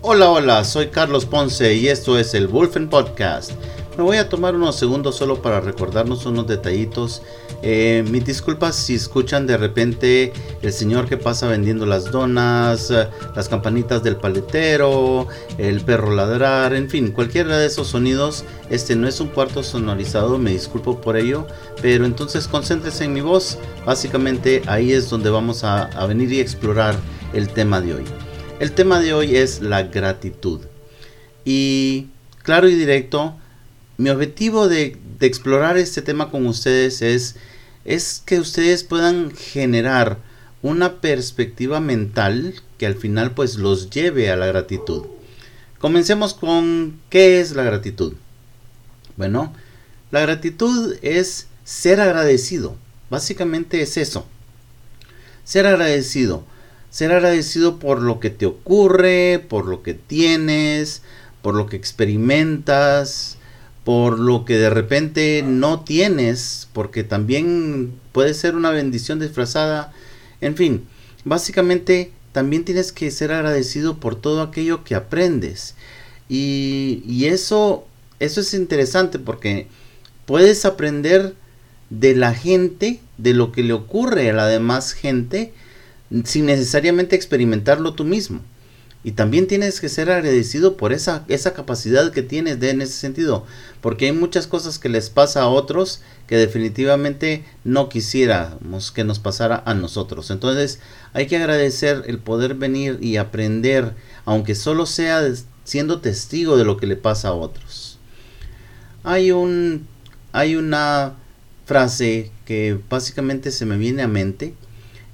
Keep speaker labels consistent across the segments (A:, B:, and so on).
A: Hola, hola, soy Carlos Ponce y esto es el Wolfen Podcast. Me voy a tomar unos segundos solo para recordarnos unos detallitos. Eh, mis disculpas si escuchan de repente el señor que pasa vendiendo las donas, eh, las campanitas del paletero, el perro ladrar, en fin, cualquiera de esos sonidos. Este no es un cuarto sonorizado, me disculpo por ello, pero entonces concéntrese en mi voz. Básicamente ahí es donde vamos a, a venir y explorar el tema de hoy. El tema de hoy es la gratitud. Y claro y directo, mi objetivo de, explorar este tema con ustedes es, es que ustedes puedan generar una perspectiva mental que al final pues los lleve a la gratitud. Comencemos con qué es la gratitud. Bueno, la gratitud es ser agradecido. Básicamente es eso. Ser agradecido. Ser agradecido por lo que te ocurre, por lo que tienes, por lo que experimentas, por lo que de repente no tienes, porque también puede ser una bendición disfrazada. En fin, básicamente también tienes que ser agradecido por todo aquello que aprendes. Y, y eso, eso es interesante porque puedes aprender de la gente, de lo que le ocurre a la demás gente, sin necesariamente experimentarlo tú mismo. Y también tienes que ser agradecido por esa, esa capacidad que tienes de en ese sentido. Porque hay muchas cosas que les pasa a otros que definitivamente no quisiéramos que nos pasara a nosotros. Entonces hay que agradecer el poder venir y aprender, aunque solo sea siendo testigo de lo que le pasa a otros. Hay un hay una frase que básicamente se me viene a mente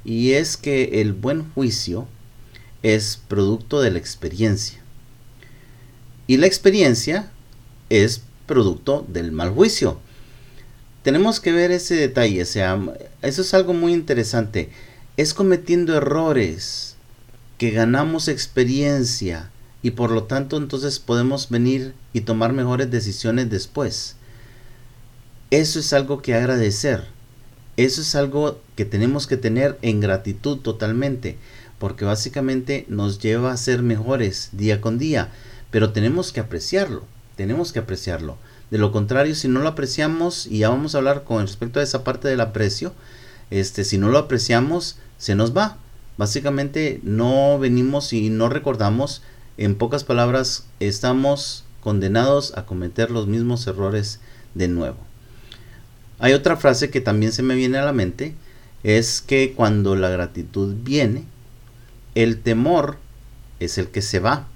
A: y es que el buen juicio es producto de la experiencia. Y la experiencia es producto del mal juicio. Tenemos que ver ese detalle, sea, eso es algo muy interesante. Es cometiendo errores que ganamos experiencia y por lo tanto entonces podemos venir y tomar mejores decisiones después. Eso es algo que agradecer. Eso es algo que tenemos que tener en gratitud totalmente porque básicamente nos lleva a ser mejores día con día, pero tenemos que apreciarlo, tenemos que apreciarlo. De lo contrario, si no lo apreciamos, y ya vamos a hablar con respecto a esa parte del aprecio, este, si no lo apreciamos, se nos va. Básicamente no venimos y no recordamos, en pocas palabras, estamos condenados a cometer los mismos errores de nuevo. Hay otra frase que también se me viene a la mente, es que cuando la gratitud viene, el temor es el que se va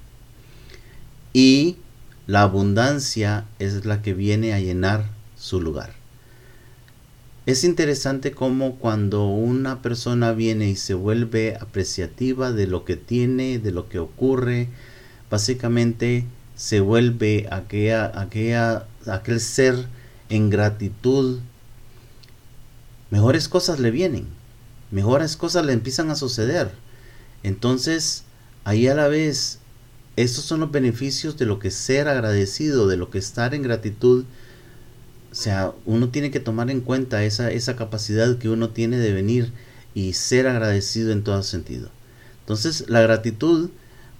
A: y la abundancia es la que viene a llenar su lugar. Es interesante cómo cuando una persona viene y se vuelve apreciativa de lo que tiene, de lo que ocurre, básicamente se vuelve aquella, aquella, aquel ser en gratitud, mejores cosas le vienen, mejores cosas le empiezan a suceder entonces, ahí a la vez, estos son los beneficios de lo que ser agradecido, de lo que estar en gratitud. O sea, uno tiene que tomar en cuenta esa, esa capacidad que uno tiene de venir y ser agradecido en todo sentido. Entonces, la gratitud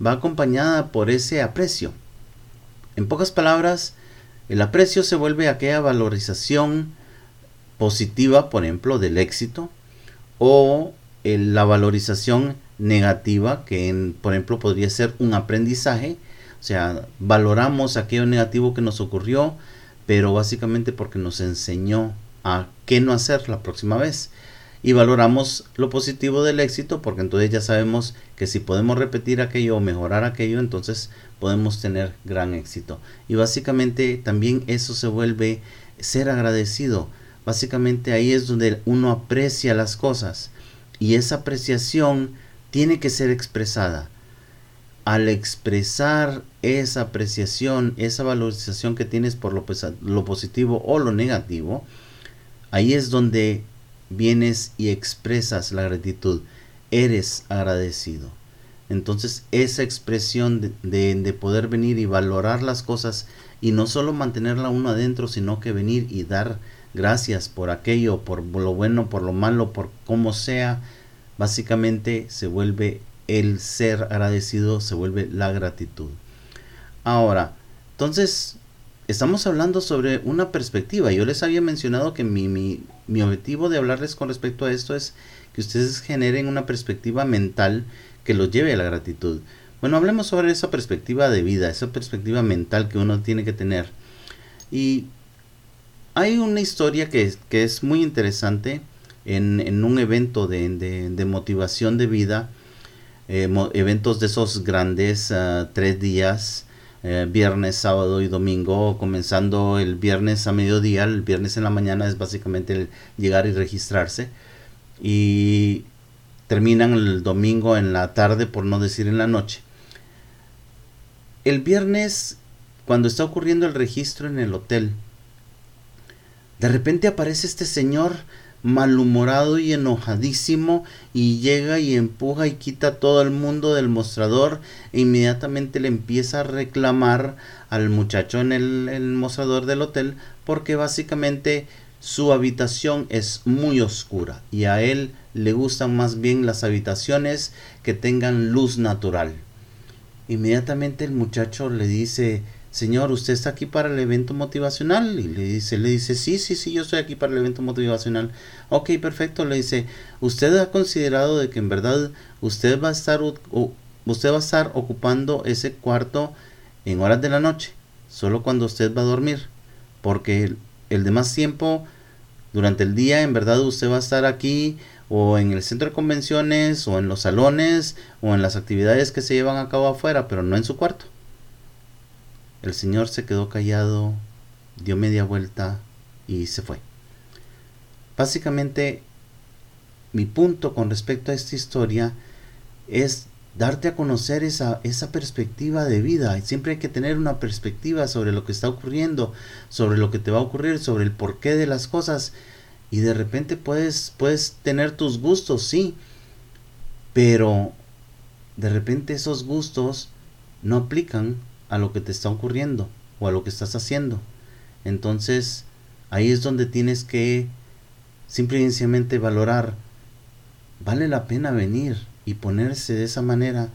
A: va acompañada por ese aprecio. En pocas palabras, el aprecio se vuelve aquella valorización positiva, por ejemplo, del éxito, o la valorización negativa, que por ejemplo podría ser un aprendizaje, o sea, valoramos aquello negativo que nos ocurrió, pero básicamente porque nos enseñó a qué no hacer la próxima vez. Y valoramos lo positivo del éxito porque entonces ya sabemos que si podemos repetir aquello o mejorar aquello, entonces podemos tener gran éxito. Y básicamente también eso se vuelve ser agradecido. Básicamente ahí es donde uno aprecia las cosas. Y esa apreciación tiene que ser expresada. Al expresar esa apreciación, esa valorización que tienes por lo, lo positivo o lo negativo, ahí es donde vienes y expresas la gratitud. Eres agradecido. Entonces esa expresión de, de, poder venir y valorar las cosas y no solo mantenerla uno adentro, sino que venir y dar gracias por aquello, por lo bueno, por lo malo, por como sea, básicamente se vuelve el ser agradecido se vuelve la gratitud. Ahora, entonces, estamos hablando sobre una perspectiva. Yo les había mencionado que mi, mi, objetivo de hablarles con respecto a esto es que ustedes generen una perspectiva mental que los lleve a la gratitud. Bueno, hablemos sobre esa perspectiva de vida, esa perspectiva mental que uno tiene que tener. Y hay una historia que, que es muy interesante en, en un evento de, de, motivación de vida, eh, eventos de esos grandes, uh, tres días, eh, viernes, sábado y domingo, comenzando el viernes a mediodía, el viernes en la mañana es básicamente el llegar y registrarse y terminan el domingo en la tarde, por no decir en la noche. El viernes, cuando está ocurriendo el registro en el hotel, de repente aparece este señor malhumorado y enojadísimo y llega y empuja y quita todo el mundo del mostrador e inmediatamente le empieza a reclamar al muchacho en el, mostrador del hotel porque básicamente su habitación es muy oscura y a él le gustan más bien las habitaciones que tengan luz natural. Inmediatamente el muchacho le dice Señor, ¿usted está aquí para el evento motivacional? Y le dice, le dice, sí, sí, sí, yo estoy aquí para el evento motivacional. Ok, perfecto. Le dice, ¿usted ha considerado de que en verdad usted va a estar, usted va a estar ocupando ese cuarto en horas de la noche? Solo cuando usted va a dormir. Porque el, el demás tiempo, durante el día, en verdad usted va a estar aquí o en el centro de convenciones o en los salones o en las actividades que se llevan a cabo afuera, pero no en su cuarto. El señor se quedó callado, dio media vuelta y se fue. Básicamente, mi punto con respecto a esta historia es darte a conocer esa, esa perspectiva de vida. Siempre hay que tener una perspectiva sobre lo que está ocurriendo, sobre lo que te va a ocurrir, sobre el porqué de las cosas. Y de repente puedes, puedes tener tus gustos, sí, pero de repente esos gustos no aplican a lo que te está ocurriendo o a lo que estás haciendo. Entonces, ahí es donde tienes que simplemente valorar, vale la pena venir y ponerse de esa manera,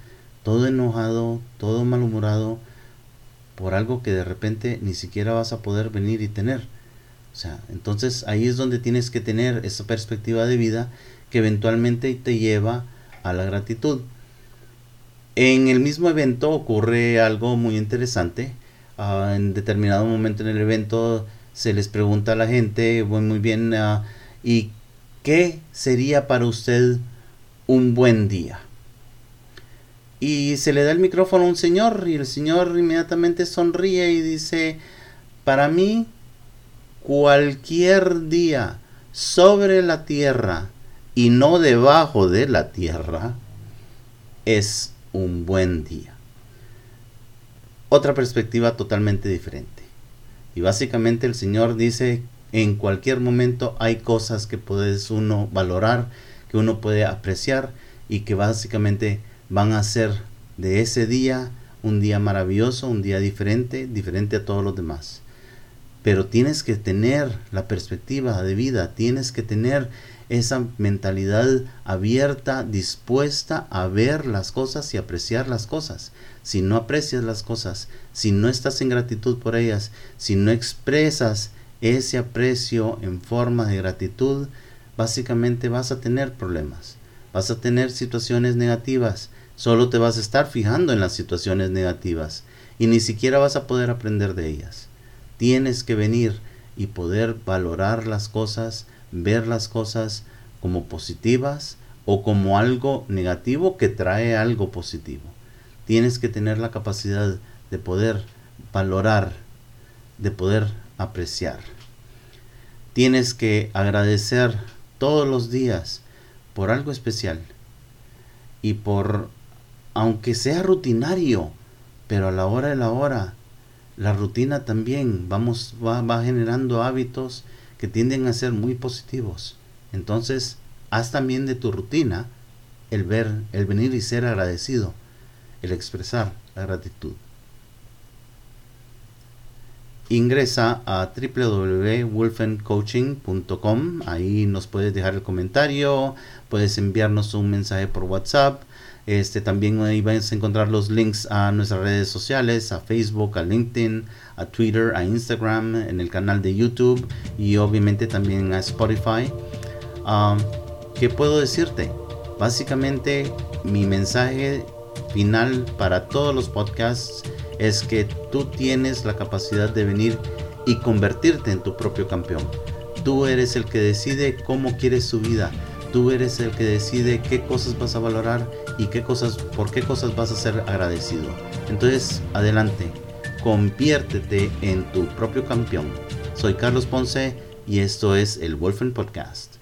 A: todo enojado, todo malhumorado, por algo que de repente ni siquiera vas a poder venir y tener. O sea, entonces ahí es donde tienes que tener esa perspectiva de vida que eventualmente te lleva a la gratitud. En el mismo evento ocurre algo muy interesante. Ah, en determinado momento en el evento se les pregunta a la gente, muy bien, ah, ¿y qué sería para usted un buen día? Y se le da el micrófono a un señor y el señor inmediatamente sonríe y dice, para mí cualquier día sobre la tierra y no debajo de la tierra es un buen día. Otra perspectiva totalmente diferente. Y básicamente el Señor dice, en cualquier momento hay cosas que puedes uno valorar, que uno puede apreciar y que básicamente van a ser de ese día un día maravilloso, un día diferente, diferente a todos los demás. Pero tienes que tener la perspectiva de vida, tienes que tener esa mentalidad abierta, dispuesta a ver las cosas y apreciar las cosas. Si no aprecias las cosas, si no estás en gratitud por ellas, si no expresas ese aprecio en forma de gratitud, básicamente vas a tener problemas, vas a tener situaciones negativas, solo te vas a estar fijando en las situaciones negativas y ni siquiera vas a poder aprender de ellas. Tienes que venir y poder valorar las cosas, ver las cosas como positivas o como algo negativo que trae algo positivo. Tienes que tener la capacidad de poder valorar, de poder apreciar. Tienes que agradecer todos los días por algo especial y por, aunque sea rutinario, pero a la hora de la hora, la rutina también vamos, va, va generando hábitos que tienden a ser muy positivos. Entonces, haz también de tu rutina el ver, el venir y ser agradecido, el expresar la gratitud. Ingresa a www.wolfencoaching.com. Ahí nos puedes dejar el comentario, puedes enviarnos un mensaje por WhatsApp. Este, también ahí vas a encontrar los links a nuestras redes sociales, a Facebook, a LinkedIn, a Twitter, a Instagram, en el canal de YouTube y obviamente también a Spotify. Um, ¿Qué puedo decirte? Básicamente mi mensaje final para todos los podcasts es que tú tienes la capacidad de venir y convertirte en tu propio campeón. Tú eres el que decide cómo quieres su vida. Tú eres el que decide qué cosas vas a valorar y qué cosas, por qué cosas vas a ser agradecido. Entonces, adelante, conviértete en tu propio campeón. Soy Carlos Ponce y esto es el Wolfen Podcast.